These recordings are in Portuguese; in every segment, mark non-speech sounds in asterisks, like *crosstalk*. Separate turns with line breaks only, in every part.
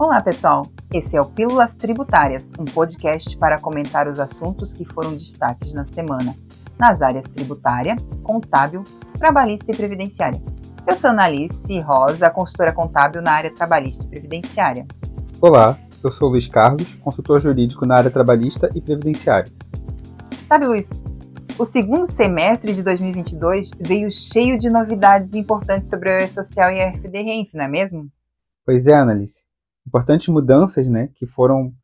Olá, pessoal! Esse é o Pílulas Tributárias, um podcast para comentar os assuntos que foram destaques na semana, nas áreas tributária, contábil, trabalhista e previdenciária. Eu sou Analice Rosa, consultora contábil na área trabalhista e previdenciária.
Olá, eu sou Luiz Carlos, consultor jurídico na área trabalhista e previdenciária.
Sabe, Luiz, o segundo semestre de 2022 veio cheio de novidades importantes sobre o E-Social e a FD-RENF, não é mesmo?
Pois é, Analice importantes mudanças, né, que foram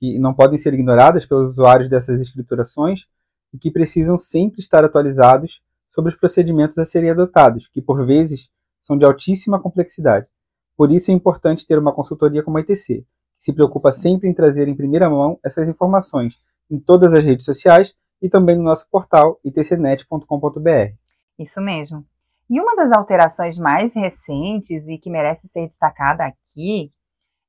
que não podem ser ignoradas pelos usuários dessas escriturações e que precisam sempre estar atualizados sobre os procedimentos a serem adotados, que por vezes são de altíssima complexidade. Por isso é importante ter uma consultoria como a ITC, que se preocupa sempre em trazer em primeira mão essas informações em todas as redes sociais e também no nosso portal itcnet.com.br.
Isso mesmo. E uma das alterações mais recentes e que merece ser destacada aqui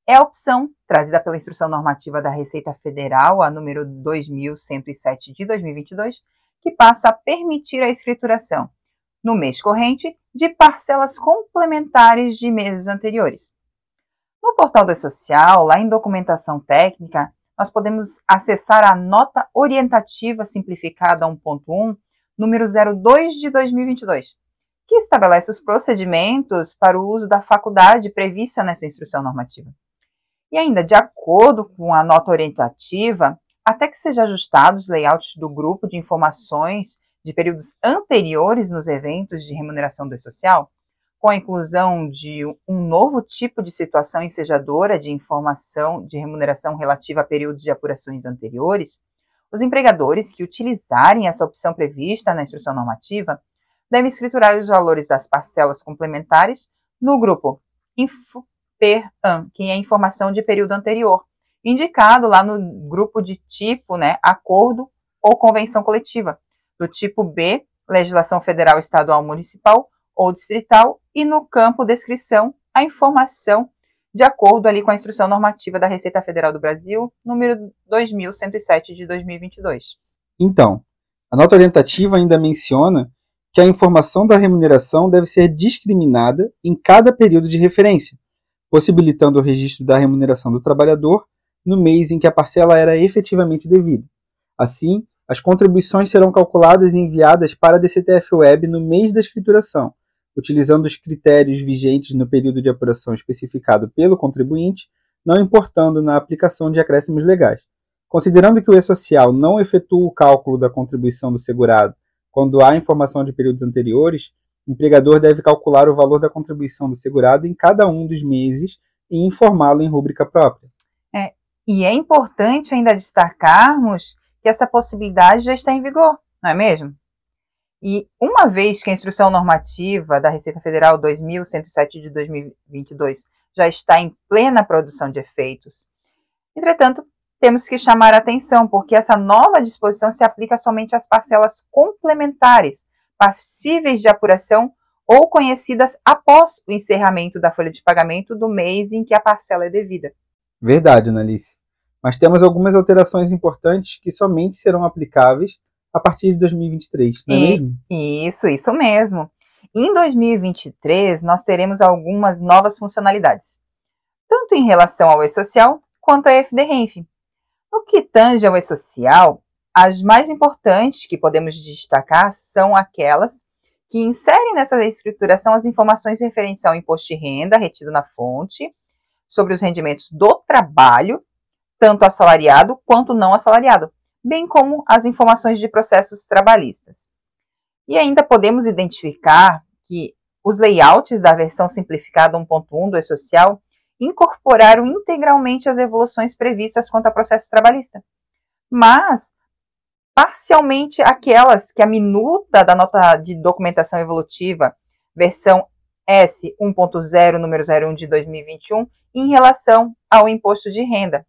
é a opção trazida pela Instrução Normativa da Receita Federal, a número 2107 de 2022, que passa a permitir a escrituração, no mês corrente, de parcelas complementares de meses anteriores. No portal do E-Social, lá em Documentação Técnica, nós podemos acessar a Nota Orientativa Simplificada 1.1, número 02 de 2022, que estabelece os procedimentos para o uso da faculdade prevista nessa instrução normativa. E ainda, de acordo com a nota orientativa, até que sejam ajustados os layouts do grupo de informações de períodos anteriores nos eventos de remuneração do social, com a inclusão de um novo tipo de situação ensejadora de informação de remuneração relativa a períodos de apurações anteriores, os empregadores que utilizarem essa opção prevista na instrução normativa devem escriturar os valores das parcelas complementares no grupo per an, que é informação de período anterior, indicado lá no grupo de tipo, né, acordo ou convenção coletiva, do tipo B, legislação federal, estadual, municipal ou distrital, e no campo descrição, a informação de acordo ali com a instrução normativa da Receita Federal do Brasil, número 2107 de 2022.
Então, a nota orientativa ainda menciona que a informação da remuneração deve ser discriminada em cada período de referência, possibilitando o registro da remuneração do trabalhador no mês em que a parcela era efetivamente devida. Assim, as contribuições serão calculadas e enviadas para a DCTF Web no mês da escrituração, utilizando os critérios vigentes no período de apuração especificado pelo contribuinte, não importando na aplicação de acréscimos legais. Considerando que o E-Social não efetua o cálculo da contribuição do segurado quando há informação de períodos anteriores, o empregador deve calcular o valor da contribuição do segurado em cada um dos meses e informá-lo em rúbrica própria.
É, e é importante ainda destacarmos que essa possibilidade já está em vigor, não é mesmo? E uma vez que a Instrução Normativa da Receita Federal 2107 de 2022 já está em plena produção de efeitos, entretanto, temos que chamar a atenção, porque essa nova disposição se aplica somente às parcelas complementares, passíveis de apuração ou conhecidas após o encerramento da folha de pagamento do mês em que a parcela é devida.
Verdade, Analice. Mas temos algumas alterações importantes que somente serão aplicáveis a partir de 2023, não é e, mesmo?
Isso, isso mesmo. Em 2023, nós teremos algumas novas funcionalidades, tanto em relação ao E-Social quanto ao FDRENF. No que tange ao E-Social, as mais importantes que podemos destacar são aquelas que inserem nessa escrituração as informações referentes ao imposto de renda retido na fonte, sobre os rendimentos do trabalho, tanto assalariado quanto não assalariado, bem como as informações de processos trabalhistas. E ainda podemos identificar que os layouts da versão simplificada 1.1 do E-Social incorporaram integralmente as evoluções previstas quanto ao processo trabalhista. Mas parcialmente aquelas que a minuta da nota de documentação evolutiva, versão S 1.0, número 01 de 2021, em relação ao imposto de renda.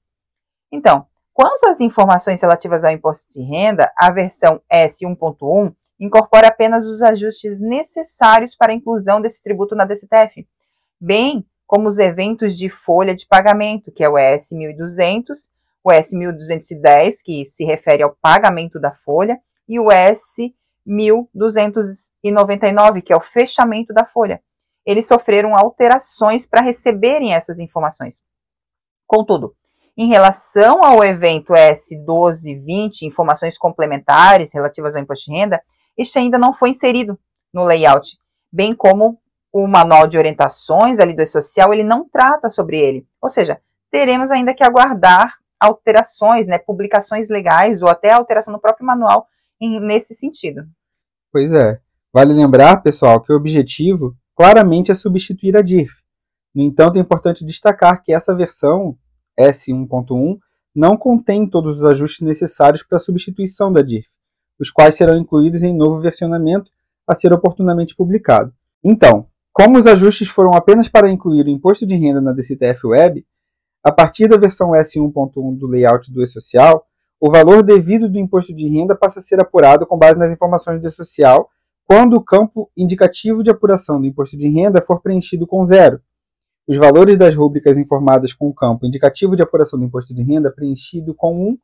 Então, quanto às informações relativas ao imposto de renda, a versão S 1.1 incorpora apenas os ajustes necessários para a inclusão desse tributo na DCTF, bem como os eventos de folha de pagamento, que é o ES 1200 o S1210, que se refere ao pagamento da folha, e o S1299, que é o fechamento da folha. Eles sofreram alterações para receberem essas informações. Contudo, em relação ao evento S1220, informações complementares relativas ao imposto de renda, este ainda não foi inserido no layout, bem como o manual de orientações ali do E-Social, ele não trata sobre ele. Ou seja, teremos ainda que aguardar alterações, né, publicações legais ou até alteração no próprio manual em, nesse sentido.
Pois é. Vale lembrar, pessoal, que o objetivo claramente é substituir a DIRF. No entanto, é importante destacar que essa versão S1.1 não contém todos os ajustes necessários para a substituição da DIRF, os quais serão incluídos em novo versionamento a ser oportunamente publicado. Então, como os ajustes foram apenas para incluir o imposto de renda na DCTF Web, a partir da versão S1.1 do layout do E-Social, o valor devido do imposto de renda passa a ser apurado com base nas informações do E-Social quando o campo indicativo de apuração do imposto de renda for preenchido com zero. Os valores das rúbricas informadas com o campo indicativo de apuração do imposto de renda preenchido com 1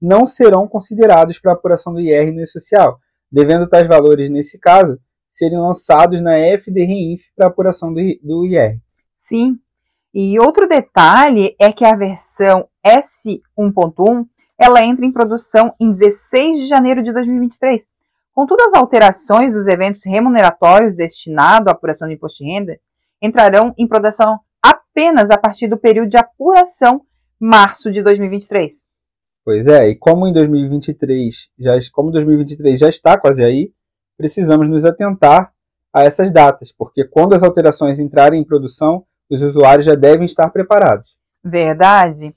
não serão considerados para a apuração do IR no E-Social, devendo tais valores, nesse caso, serem lançados na FDRINF para apuração do IR.
Sim, e outro detalhe é que a versão S1.1 ela entra em produção em 16 de janeiro de 2023. Contudo, as alterações dos eventos remuneratórios destinados à apuração de imposto de renda entrarão em produção apenas a partir do período de apuração março de 2023.
Pois é, e como em 2023 já como 2023 já está quase aí, precisamos nos atentar a essas datas, porque quando as alterações entrarem em produção, os usuários já devem estar preparados.
Verdade.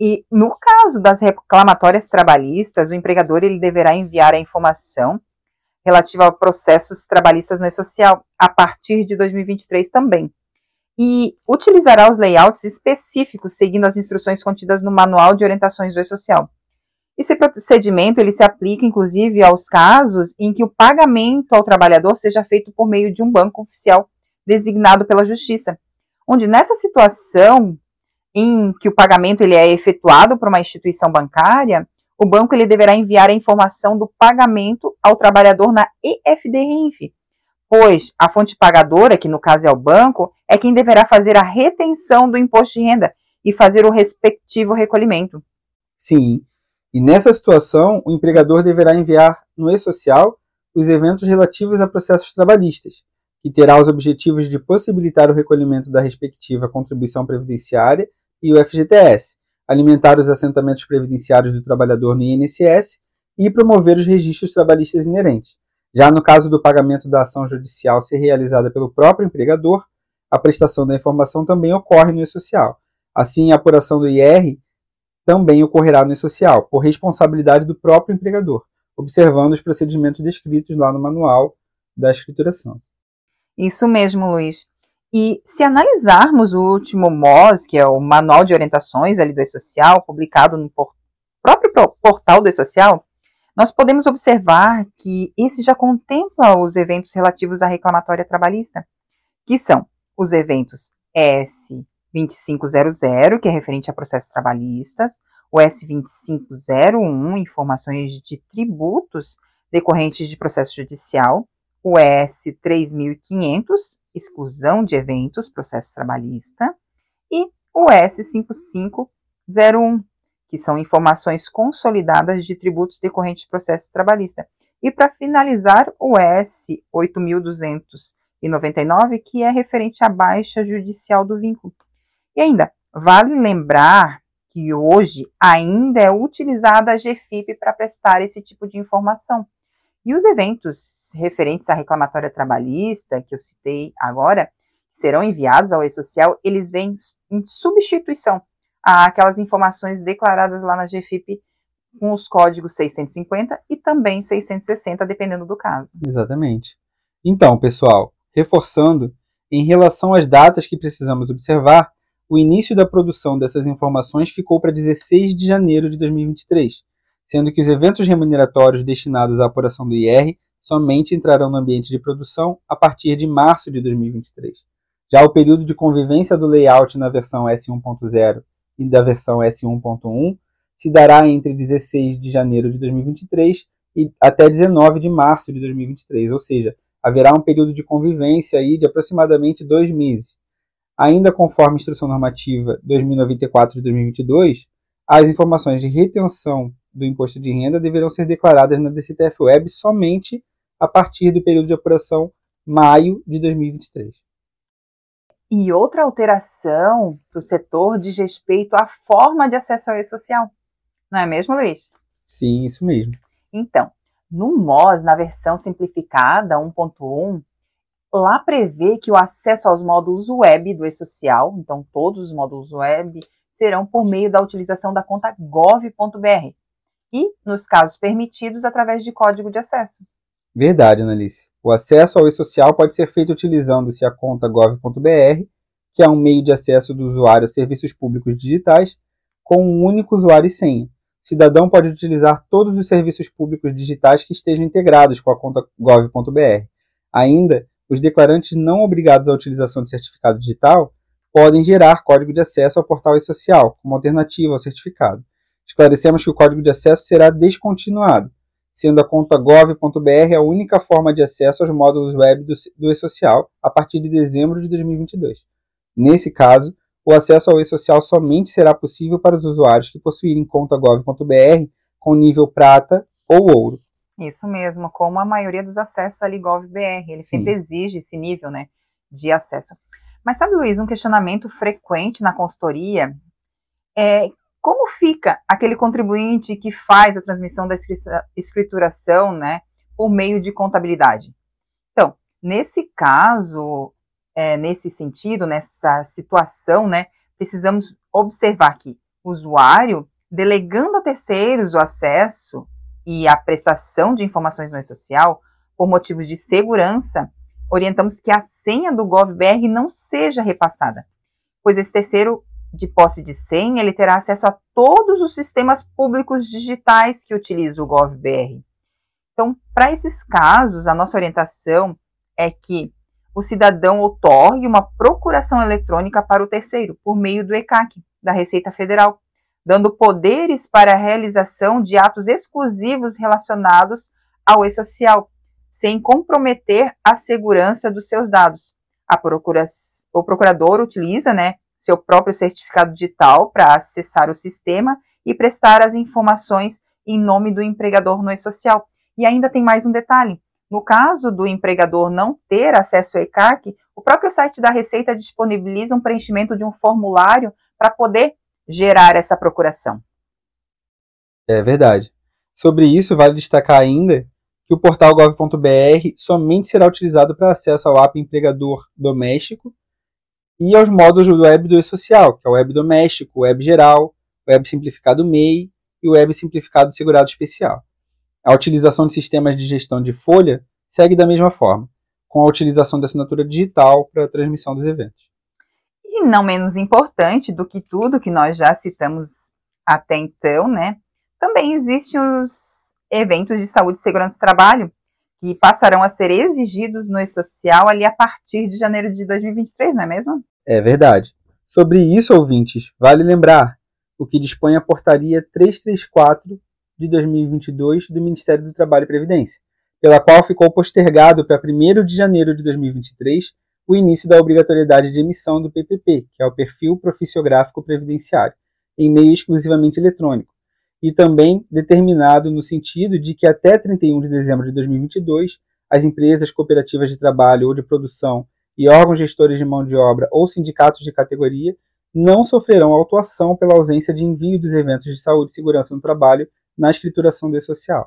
E no caso das reclamatórias trabalhistas, o empregador ele deverá enviar a informação relativa a processos trabalhistas no E-Social a partir de 2023 também. E utilizará os layouts específicos seguindo as instruções contidas no Manual de Orientações do E-Social. Esse procedimento ele se aplica inclusive aos casos em que o pagamento ao trabalhador seja feito por meio de um banco oficial designado pela Justiça, onde nessa situação em que o pagamento ele é efetuado por uma instituição bancária, o banco ele deverá enviar a informação do pagamento ao trabalhador na EFD-RINF, pois a fonte pagadora, que no caso é o banco, é quem deverá fazer a retenção do imposto de renda e fazer o respectivo recolhimento.
Sim, e nessa situação, o empregador deverá enviar no e-social os eventos relativos a processos trabalhistas, que terá os objetivos de possibilitar o recolhimento da respectiva contribuição previdenciária e o FGTS, alimentar os assentamentos previdenciários do trabalhador no INSS e promover os registros trabalhistas inerentes. Já no caso do pagamento da ação judicial ser realizada pelo próprio empregador, a prestação da informação também ocorre no E-Social. Assim, a apuração do IR também ocorrerá no E-Social, por responsabilidade do próprio empregador, observando os procedimentos descritos lá no manual da escrituração.
Isso mesmo, Luiz. E se analisarmos o último MOS, que é o Manual de Orientações ali do E-Social, publicado no próprio portal do E-Social, nós podemos observar que esse já contempla os eventos relativos à reclamatória trabalhista, que são os eventos S2500, que é referente a processos trabalhistas, o S2501, informações de tributos decorrentes de processo judicial, o S 3500, exclusão de eventos, processo trabalhista, e o S 5501, que são informações consolidadas de tributos decorrentes de processo trabalhista. E para finalizar, o S 8299, que é referente à baixa judicial do vínculo. E ainda, vale lembrar que hoje ainda é utilizada a GFIP para prestar esse tipo de informação. E os eventos referentes à reclamatória trabalhista, que eu citei agora, serão enviados ao E-Social, eles vêm em substituição àquelas informações declaradas lá na GFIP com os códigos 650 e também 660, dependendo do caso.
Exatamente. Então, pessoal, reforçando, em relação às datas que precisamos observar, o início da produção dessas informações ficou para 16 de janeiro de 2023 sendo que os eventos remuneratórios destinados à apuração do IR somente entrarão no ambiente de produção a partir de março de 2023. Já o período de convivência do layout na versão S1.0 e da versão S1.1 se dará entre 16 de janeiro de 2023 e até 19 de março de 2023, ou seja, haverá um período de convivência aí de aproximadamente dois meses. Ainda conforme a Instrução Normativa 2094 de 2022, as informações de retenção do imposto de renda deverão ser declaradas na DCTF Web somente a partir do período de apuração maio de 2023.
E outra alteração para o setor diz respeito à forma de acesso ao e-social. Não é mesmo, Luiz?
Sim, isso mesmo.
Então, no MOS, na versão simplificada 1.1, lá prevê que o acesso aos módulos web do e-social, então todos os módulos web, serão por meio da utilização da conta gov.br e, nos casos permitidos, através de código de acesso.
Verdade, Analice. O acesso ao e-social pode ser feito utilizando-se a conta gov.br, que é um meio de acesso do usuário a serviços públicos digitais, com um único usuário e senha. O cidadão pode utilizar todos os serviços públicos digitais que estejam integrados com a conta gov.br. Ainda, os declarantes não obrigados à utilização de certificado digital podem gerar código de acesso ao portal e-social, como alternativa ao certificado. Esclarecemos que o código de acesso será descontinuado, sendo a conta gov.br a única forma de acesso aos módulos web do, do e-social a partir de dezembro de 2022. Nesse caso, o acesso ao e-social somente será possível para os usuários que possuírem conta gov.br com nível prata ou ouro.
Isso mesmo, como a maioria dos acessos ali GovBR, ele Sim. sempre exige esse nível, né, de acesso. Mas sabe, Luiz, um questionamento frequente na consultoria é como fica aquele contribuinte que faz a transmissão da escrituração, né, por meio de contabilidade? Então, nesse caso, é, nesse sentido, nessa situação, né, precisamos observar que o usuário, delegando a terceiros o acesso e a prestação de informações no e-social, por motivos de segurança, orientamos que a senha do GovBR não seja repassada, pois esse terceiro de posse de senha, ele terá acesso a todos os sistemas públicos digitais que utiliza o GovBR. Então, para esses casos, a nossa orientação é que o cidadão otorgue uma procuração eletrônica para o terceiro, por meio do ECAC, da Receita Federal, dando poderes para a realização de atos exclusivos relacionados ao e-social, sem comprometer a segurança dos seus dados. Procura, o procurador utiliza né, seu próprio certificado digital para acessar o sistema e prestar as informações em nome do empregador no e-social. E ainda tem mais um detalhe. No caso do empregador não ter acesso ao ECAC, o próprio site da Receita disponibiliza um preenchimento de um formulário para poder gerar essa procuração.
É verdade. Sobre isso, vale destacar ainda que o portal gov.br somente será utilizado para acesso ao app empregador doméstico e aos modos do web do e-social, que é o web doméstico, o web geral, o web simplificado MEI e o web simplificado segurado especial. A utilização de sistemas de gestão de folha segue da mesma forma, com a utilização da assinatura digital para a transmissão dos eventos.
E não menos importante do que tudo que nós já citamos até então, né? Também existem os eventos de saúde e segurança do trabalho, que passarão a ser exigidos no e-social ali a partir de janeiro de 2023, não é mesmo?
É verdade. Sobre isso, ouvintes, vale lembrar o que dispõe a portaria 334 de 2022 do Ministério do Trabalho e Previdência, pela qual ficou postergado para 1 de janeiro de 2023 o início da obrigatoriedade de emissão do PPP, que é o Perfil Proficiográfico Previdenciário, em meio exclusivamente eletrônico, e também determinado no sentido de que até 31 de dezembro de 2022, as empresas, cooperativas de trabalho ou de produção e órgãos gestores de mão de obra ou sindicatos de categoria não sofrerão autuação pela ausência de envio dos eventos de saúde e segurança no trabalho na escrituração do social.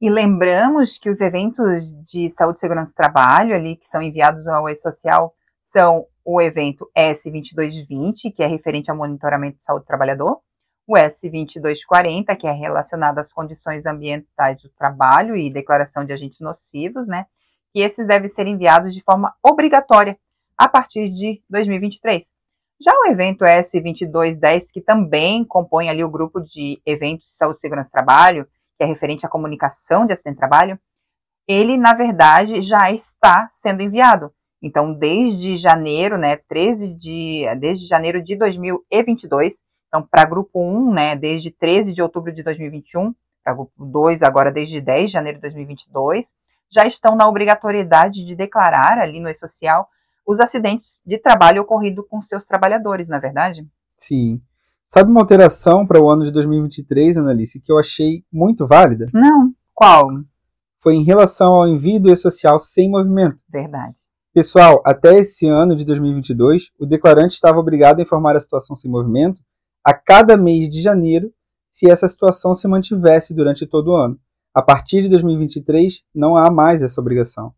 E lembramos que os eventos de saúde e segurança do trabalho ali que são enviados ao E-Social são o evento S2220, que é referente ao monitoramento de saúde do trabalhador, o S2240, que é relacionado às condições ambientais do trabalho e declaração de agentes nocivos, né? E esses devem ser enviados de forma obrigatória a partir de 2023. Já o evento S2210, que também compõe ali o grupo de eventos de saúde e segurança do trabalho, que é referente à comunicação de acidente de trabalho, ele, na verdade, já está sendo enviado. Então, desde janeiro, né, 13 de, desde janeiro de 2022, então, para grupo 1, né, desde 13 de outubro de 2021, para grupo 2, agora desde 10 de janeiro de 2022, já estão na obrigatoriedade de declarar ali no e-social os acidentes de trabalho ocorridos com seus trabalhadores, não é verdade?
Sim. Sabe uma alteração para o ano de 2023, Analice, que eu achei muito válida?
Não. Qual?
Foi em relação ao envio do e-social sem movimento.
Verdade.
Pessoal, até esse ano de 2022, o declarante estava obrigado a informar a situação sem movimento a cada mês de janeiro se essa situação se mantivesse durante todo o ano. A partir de 2023, não há mais essa obrigação.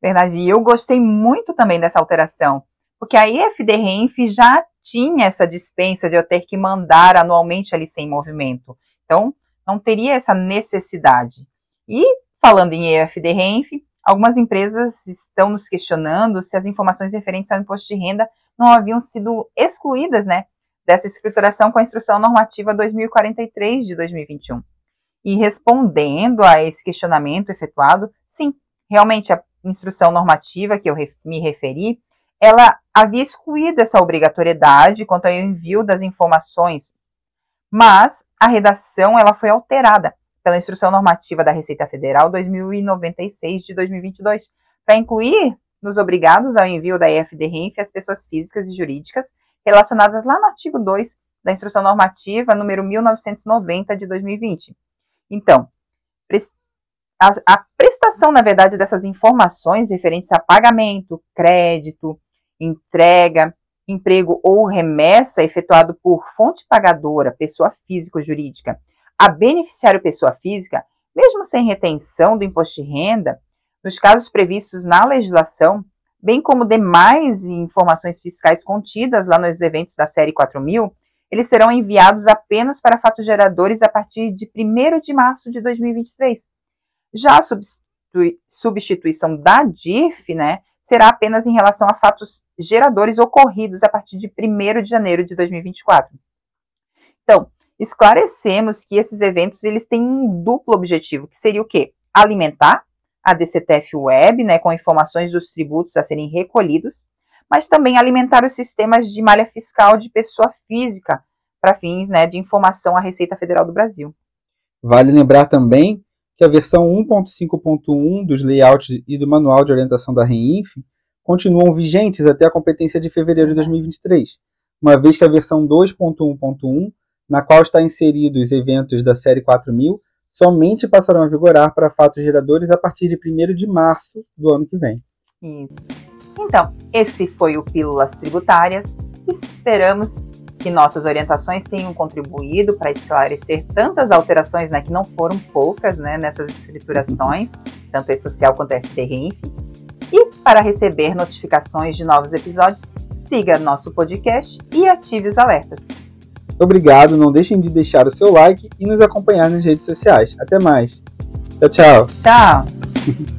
Verdade. E eu gostei muito também dessa alteração, porque a EFD-RENF já tinha essa dispensa de eu ter que mandar anualmente ali sem movimento. Então, não teria essa necessidade. E, falando em EFD-RENF, algumas empresas estão nos questionando se as informações referentes ao imposto de renda não haviam sido excluídas, né, dessa escrituração com a Instrução Normativa 2043 de 2021. E respondendo a esse questionamento efetuado, sim, realmente a instrução normativa que eu me referi, ela havia excluído essa obrigatoriedade quanto ao envio das informações, mas a redação ela foi alterada pela Instrução Normativa da Receita Federal 2096 de 2022 para incluir nos obrigados ao envio da EFD-RENF as pessoas físicas e jurídicas relacionadas lá no artigo 2 da Instrução Normativa número 1990 de 2020. Então, a, prestação, na verdade, dessas informações referentes a pagamento, crédito, entrega, emprego ou remessa efetuado por fonte pagadora, pessoa física ou jurídica, a beneficiário pessoa física, mesmo sem retenção do imposto de renda, nos casos previstos na legislação, bem como demais informações fiscais contidas lá nos eventos da série 4000, eles serão enviados apenas para fatos geradores a partir de 1 de março de 2023. Já a substituição da DIRF, né, será apenas em relação a fatos geradores ocorridos a partir de 1 de janeiro de 2024. Então, esclarecemos que esses eventos eles têm um duplo objetivo, que seria o quê? Alimentar a DCTF Web, né, com informações dos tributos a serem recolhidos, mas também alimentar os sistemas de malha fiscal de pessoa física para fins né, de informação à Receita Federal do Brasil.
Vale lembrar também que a versão 1.5.1 dos layouts e do manual de orientação da REINF continuam vigentes até a competência de fevereiro de 2023, uma vez que a versão 2.1.1, na qual está inseridos os eventos da série 4000, somente passarão a vigorar para fatos geradores a partir de 1 de março do ano que vem.
Isso. Então, esse foi o Pílulas Tributárias. Esperamos que nossas orientações tenham contribuído para esclarecer tantas alterações, né, que não foram poucas, né, nessas escriturações, tanto E-Social quanto FDRINF. E para receber notificações de novos episódios, siga nosso podcast e ative os alertas.
Obrigado, não deixem de deixar o seu like e nos acompanhar nas redes sociais. Até mais. Tchau, tchau.
Tchau. *laughs*